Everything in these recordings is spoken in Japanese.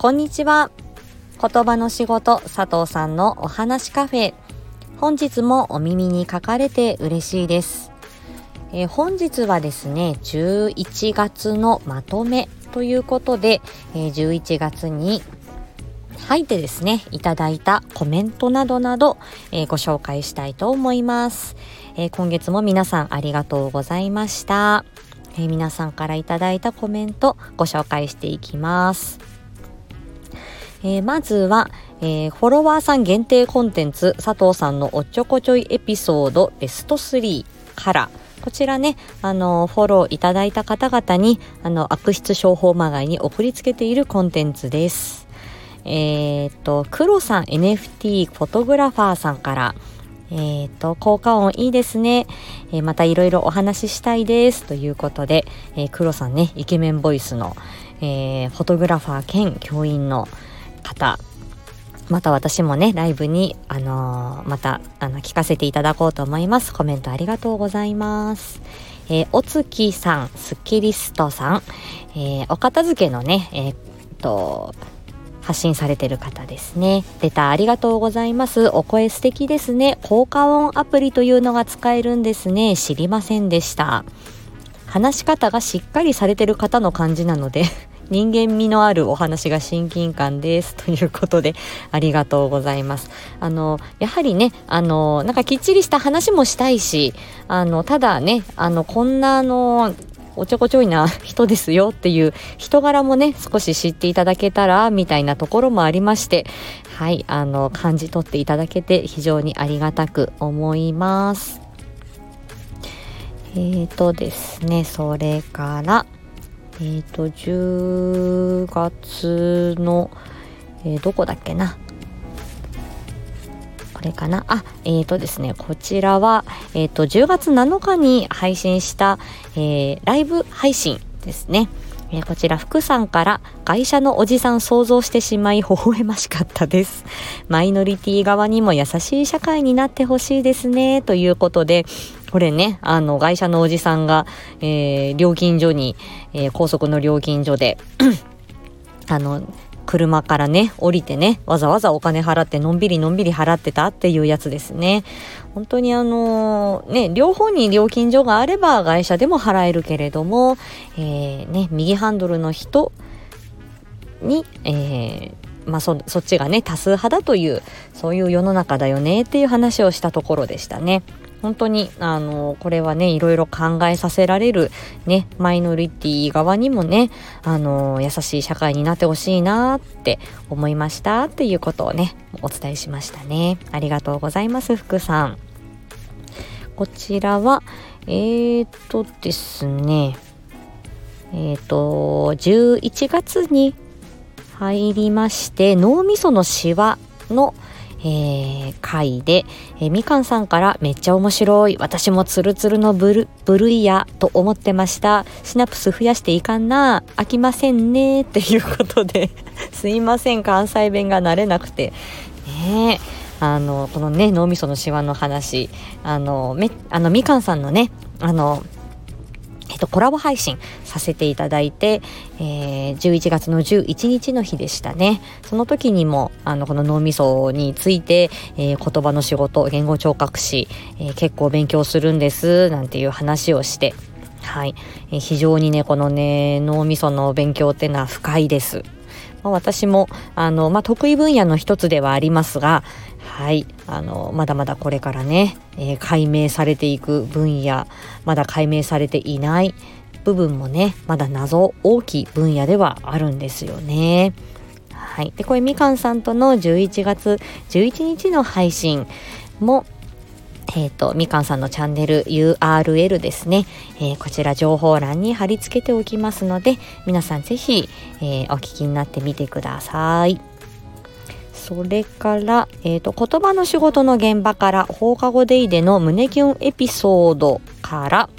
こんにちは。言葉の仕事佐藤さんのお話カフェ。本日もお耳に書かれて嬉しいです。えー、本日はですね、11月のまとめということで、えー、11月に入ってですね、いただいたコメントなどなど、えー、ご紹介したいと思います、え、今月も皆さんありがとうございました。え、皆さんからいただいたコメントご紹介していきます。えー、まずは、えー、フォロワーさん限定コンテンツ佐藤さんのおっちょこちょいエピソードベスト3からこちらね、あの、フォローいただいた方々に、あの、悪質商法まがいに送りつけているコンテンツです。えー、っと、黒さん NFT フォトグラファーさんから、えっ、と、効果音いいですね。えー、またいろいろお話ししたいです。ということで、えー、黒さんね、イケメンボイスの、えー、フォトグラファー兼教員の、方また私もね、ライブに、あのー、また、あの、聞かせていただこうと思います。コメントありがとうございます。えー、お月さん、スッキリストさん、えー、お片付けのね、えー、っと、発信されてる方ですね。レターありがとうございます。お声素敵ですね。効果音アプリというのが使えるんですね。知りませんでした。話し方がしっかりされてる方の感じなので人間味のあるお話が親近感です ということでありがとうございます。あのやはりねあのなんかきっちりした話もしたいしあのただねあのこんなあのおちょこちょいな人ですよっていう人柄もね少し知っていただけたらみたいなところもありましてはいあの感じ取っていただけて非常にありがたく思います。えーとですねそれからえっ、ー、と、10月の、えー、どこだっけな？これかな？あ、えっ、ー、とですね、こちらは、えっ、と、10月7日に配信した、えライブ配信ですね。え、こちら福さんから会社のおじさん想像してしまい微笑ましかったです。マイノリティ側にも優しい社会になってほしいですね。ということで、これね、あの、会社のおじさんが、えー、料金所に、えー、高速の料金所で あの、車からね、降りてね、わざわざお金払って、のんびりのんびり払ってたっていうやつですね。本当にあのー、ね、両方に料金所があれば会社でも払えるけれども、えー、ね、右ハンドルの人に、えー、まあそ、そっちがね、多数派だという、そういう世の中だよねっていう話をしたところでしたね。本当にあのこれはねいろいろ考えさせられるねマイノリティ側にもねあの優しい社会になってほしいなって思いましたっていうことをねお伝えしましたね。ありがとうございます福さん。こちらはえー、っとですねえー、っと11月に入りまして脳みそのシワのえー、回で、えー、みかんさんからめっちゃ面白い。私もツルツルのブル、ブルイヤと思ってました。シナプス増やしていかんな。飽きませんね。っていうことで すいません。関西弁が慣れなくて。ねあの、このね、脳みそのシワの話、あの、め、あの、みかんさんのね、あの、と、コラボ配信させていただいて、えー、11月の11日の日でしたね。その時にも、あの、この脳みそについて、えー、言葉の仕事、言語聴覚士、えー、結構勉強するんです、なんていう話をして、はい。えー、非常にね、このね、脳みその勉強っていうのは深いです。まあ、私も、あの、まあ、得意分野の一つではありますが、はい。あの、まだまだこれからね、えー、解明されていく分野、まだ解明されていない部分もね、まだ謎大きい分野ではあるんですよね。はい。で、これみかんさんとの11月11日の配信も、えっ、ー、と、みかんさんのチャンネル URL ですね、えー、こちら情報欄に貼り付けておきますので、皆さんぜひ、えー、お聞きになってみてください。それから、えっ、ー、と、言葉の仕事の現場から、放課後デイでの胸キュンエピソードから、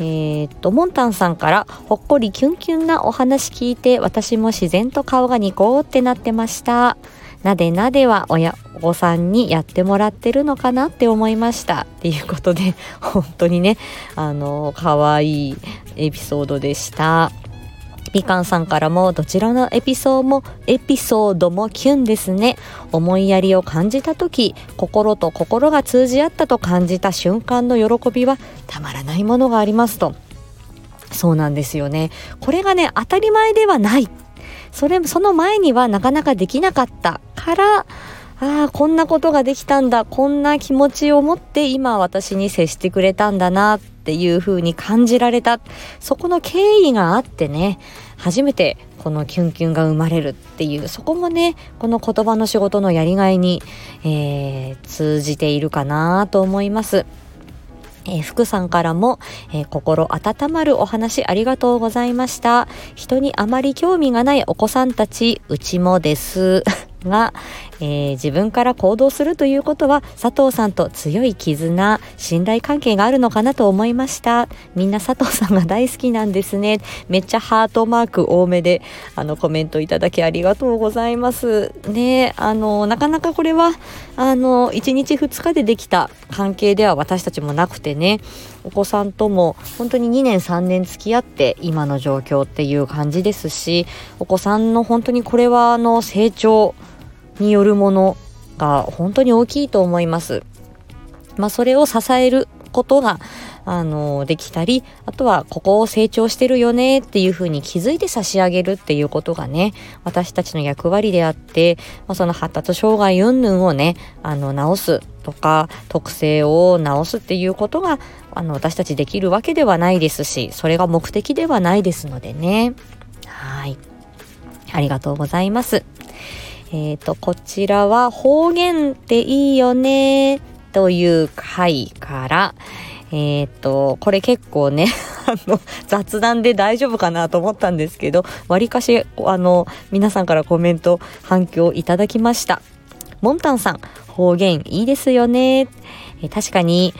えっ、ー、と、モンタンさんから、ほっこりキュンキュンなお話聞いて、私も自然と顔がニコーってなってました。なでなでは親御さんにやってもらってるのかなって思いましたっていうことで本当にねあの可愛いエピソードでしたみかんさんからもどちらのエピソードもエピソードもキュンですね。思いやりを感じた時心と心が通じ合ったと感じた瞬間の喜びはたまらないものがありますと。そうなんですよね。これがね当たり前ではない。それその前にはなかなかできなかったからああこんなことができたんだこんな気持ちを持って今私に接してくれたんだなっていう風に感じられたそこの経緯があってね初めてこのキュンキュンが生まれるっていうそこもねこの言葉の仕事のやりがいに、えー、通じているかなと思います。えー、福さんからも、えー、心温まるお話ありがとうございました。人にあまり興味がないお子さんたち、うちもです。が、えー、自分から行動するということは佐藤さんと強い絆信頼関係があるのかなと思いました。みんな佐藤さんが大好きなんですね。めっちゃハートマーク多めであのコメントいただきありがとうございます。ねあのなかなかこれはあの1日2日でできた関係では私たちもなくてね。お子さんとも本当に2年3年付き合って今の状況っていう感じですしお子さんの本当にこれはあの成長によるものが本当に大きいと思います。まあ、それを支えることがあのできたりあとはここを成長してるよねっていうふうに気づいて差し上げるっていうことがね私たちの役割であって、まあ、その発達障害云々をねあの直すとか特性を直すっていうことがあの私たちできるわけではないですしそれが目的ではないですのでねはいありがとうございます。え、ー、と、こちらは方言っていいよねという回から、え、ー、と、これ結構ね、雑談で大丈夫かなと思ったんですけど、わりかし、あの、皆さんからコメント、反響いただきました。モンタンさん、方言いいですよね。え、確かに、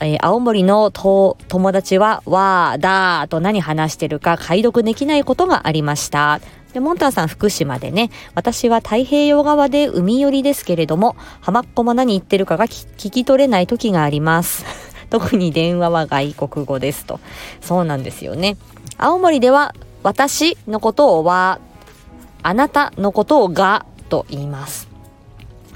えー、青森の友達は、わー、だーと何話してるか解読できないことがありました。で、モンタンさん福島でね、私は太平洋側で海寄りですけれども、浜っ子も何言ってるかが聞き取れない時があります。特に電話は外国語ですと。そうなんですよね。青森では私のことをは、あなたのことをがと言います。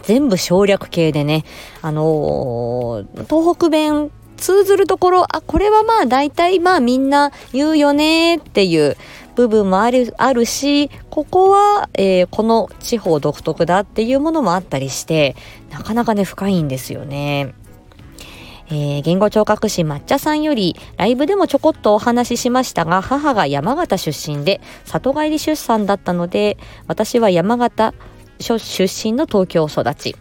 全部省略形でね、あのー、東北弁通ずるところ、あ、これはまあ大体まあみんな言うよねっていう部分もあるあるしここは、えー、この地方独特だっていうものもあったりしてなかなかね深いんですよね。えー、言語聴覚士抹茶さんよりライブでもちょこっとお話ししましたが母が山形出身で里帰り出産だったので私は山形出身の東京育ち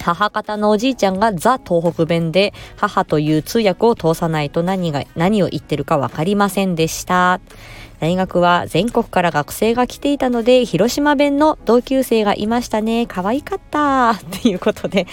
母方のおじいちゃんがザ東北弁で母という通訳を通さないと何が何を言ってるか分かりませんでした。大学は全国から学生が来ていたので、広島弁の同級生がいましたね。可愛かった。っていうことで、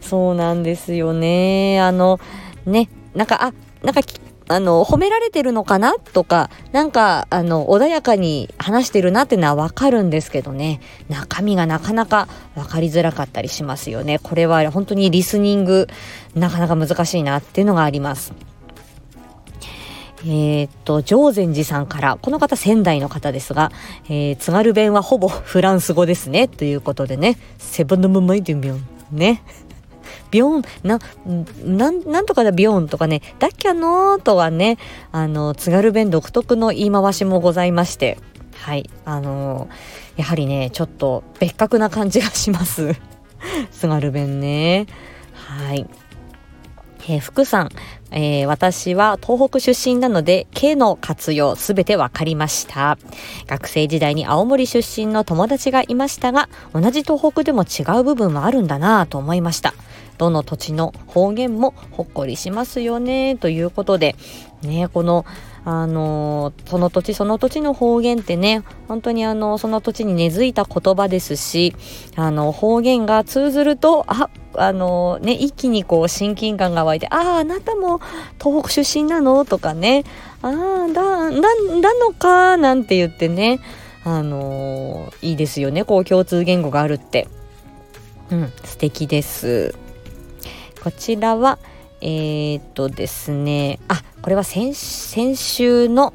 そうなんですよね。あの、ね、なんか、あ、なんか、あの、褒められてるのかな？とか、なんか、あの、穏やかに話してるなっていうのはわかるんですけどね、中身がなかなかわかりづらかったりしますよね。これは本当にリスニング、なかなか難しいなっていうのがあります。えー、っと、常禅寺さんから、この方仙台の方ですが、えー、津軽弁はほぼフランス語ですね。ということでね、セブンのムマイデュビョン。ね。ビョン、な、なん、なんとかだビョンとかね、だっきゃのーとはね、あの、津軽弁独特の言い回しもございまして、はい、あの、やはりね、ちょっと別格な感じがします。津軽弁ね。はい。えー、福さん、えー、私は東北出身なので、K の活用すべてわかりました。学生時代に青森出身の友達がいましたが、同じ東北でも違う部分はあるんだなぁと思いました。どの土地の方言もほっこりしますよね、ということで、ね、この、あのその土地その土地の方言ってね本当にあのその土地に根付いた言葉ですしあの方言が通ずるとああのね一気にこう親近感が湧いて「あああなたも東北出身なの?」とかね「ああだだだのか」なんて言ってねあのいいですよねこう共通言語があるって。うん、素敵です。こちらは、えー、っとですね、あ、これは先週の、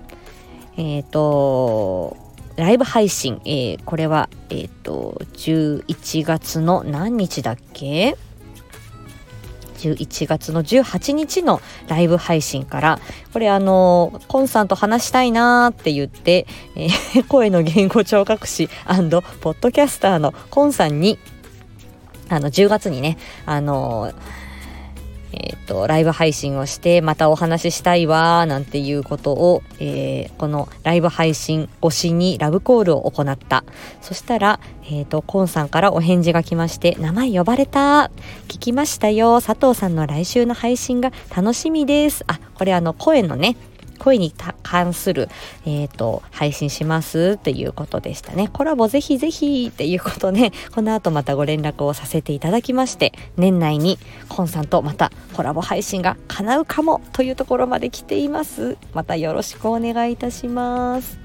えっ、と、ライブ配信、えー、これは、えっ、と、11月の何日だっけ？11月の18日のライブ配信からこれあのコンさんと話したいなーって言って、え、声の言語聴覚士ポッドキャスターのコンさんにあの10月にねあのーえっ、と、ライブ配信をして、またお話ししたいわ、なんていうことを、えー、このライブ配信推しにラブコールを行った。そしたら、えっ、ー、と、コンさんからお返事が来まして、名前呼ばれた。聞きましたよ。佐藤さんの来週の配信が楽しみです。あ、これあの、声のね、声に関する、えっ、ー、と、配信しますっていうことでしたね。コラボぜひぜひっていうことで、この後またご連絡をさせていただきまして、年内にコンさんとまたコラボ配信が叶うかもというところまで来ています。またよろしくお願いいたします。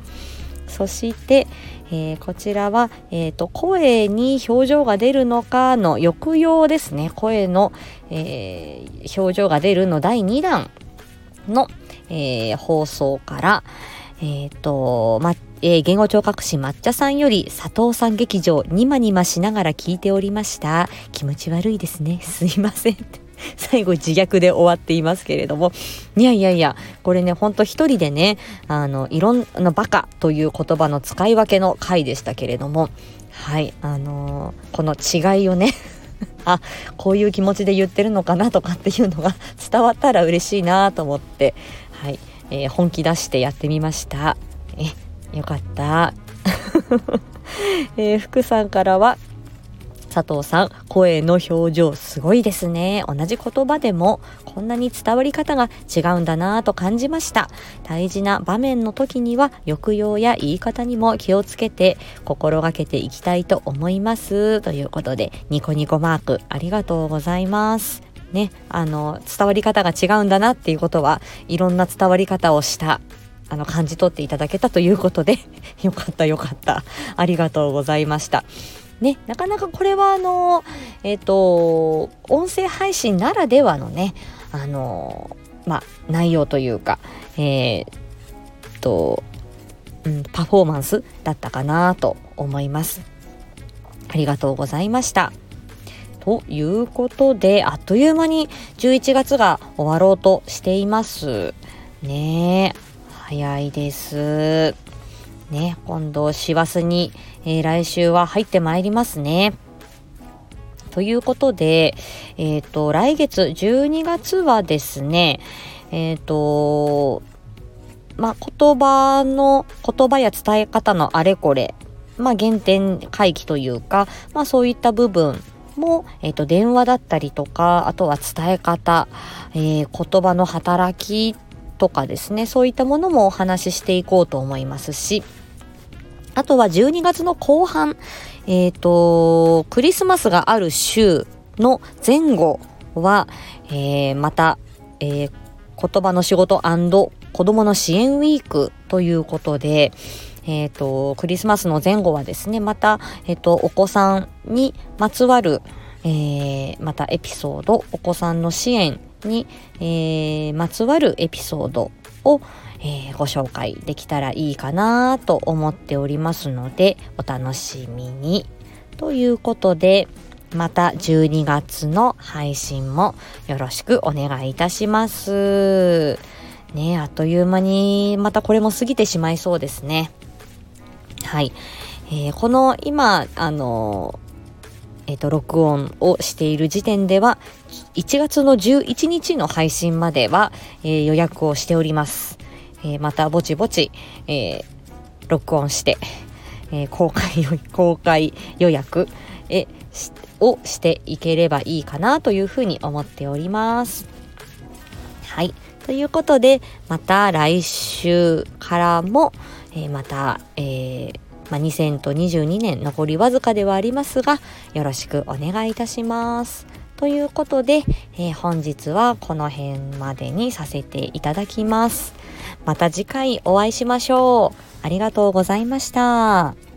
そして、えー、こちらは、えーと、声に表情が出るのかの抑揚ですね声の、えー、表情が出るの第2弾の、えー、放送から、えっ、ー、と、ま、えー、言語聴覚士抹茶さんより佐藤さん劇場ニマニマしながら聞いておりました。気持ち悪いですね。すいません。最後自虐で終わっていますけれども。いやいやいや、これね、ほんと一人でね、あの、いろんなバカという言葉の使い分けの回でしたけれども、はい、あのー、この違いをね あこういう気持ちで言ってるのかなとかっていうのが伝わったら嬉しいなと思って、はいえー、本気出してやってみましたえよかった、えー、福さんからは佐藤さん、声の表情すごいですね。同じ言葉でもこんなに伝わり方が違うんだなぁと感じました。大事な場面の時には抑揚や言い方にも気をつけて心がけていきたいと思います。ということで、ニコニコマークありがとうございます。ね、あの、伝わり方が違うんだなっていうことは、いろんな伝わり方をしたあの感じ取っていただけたということで よかったよかったありがとうございましたね、なかなかこれはあの、えっ、ー、と、音声配信ならではのね、あの、まあ、内容というか、えー、と、うん、パフォーマンスだったかなと思います。ありがとうございました。ということで、あっという間に11月が終わろうとしています。ねえ早いです。ね、今度、師走に、えー、来週は入ってまいりますね。ということで、えっ、ー、と、来月12月はですね、えっ、ー、と、まあ、言葉の、言葉や伝え方のあれこれ、まあ、原点回帰というか、まあ、そういった部分も、えっ、ー、と、電話だったりとか、あとは伝え方、えー、言葉の働きとかですね、そういったものもお話ししていこうと思いますし、あとは12月の後半、えっ、ー、と、クリスマスがある週の前後は、えー、また、えー、言葉の仕事子供の支援ウィークということで、え、ー、と、クリスマスの前後はですね、また、えっ、ー、と、お子さんにまつわる、えー、またエピソード、お子さんの支援に、えー、まつわるエピソードを、えー、ご紹介できたらいいかなと思っておりますので、お楽しみに。ということで、また12月の配信もよろしくお願いいたします。ねあっという間にまたこれも過ぎてしまいそうですね。はい。えー、この今、あのえっ、と、録音をしている時点では、1月の11日の配信までは、えー、予約をしております。え、またぼちぼち、えー、録音して、え、公開 公開予約えをしていければいいかなというふうに思っております。はい。ということで、また来週からも、えー、また、えー、まあ、2022年残りわずかではありますが、よろしくお願いいたします。ということで、えー、本日はこの辺までにさせていただきます。また次回お会いしましょう。ありがとうございました。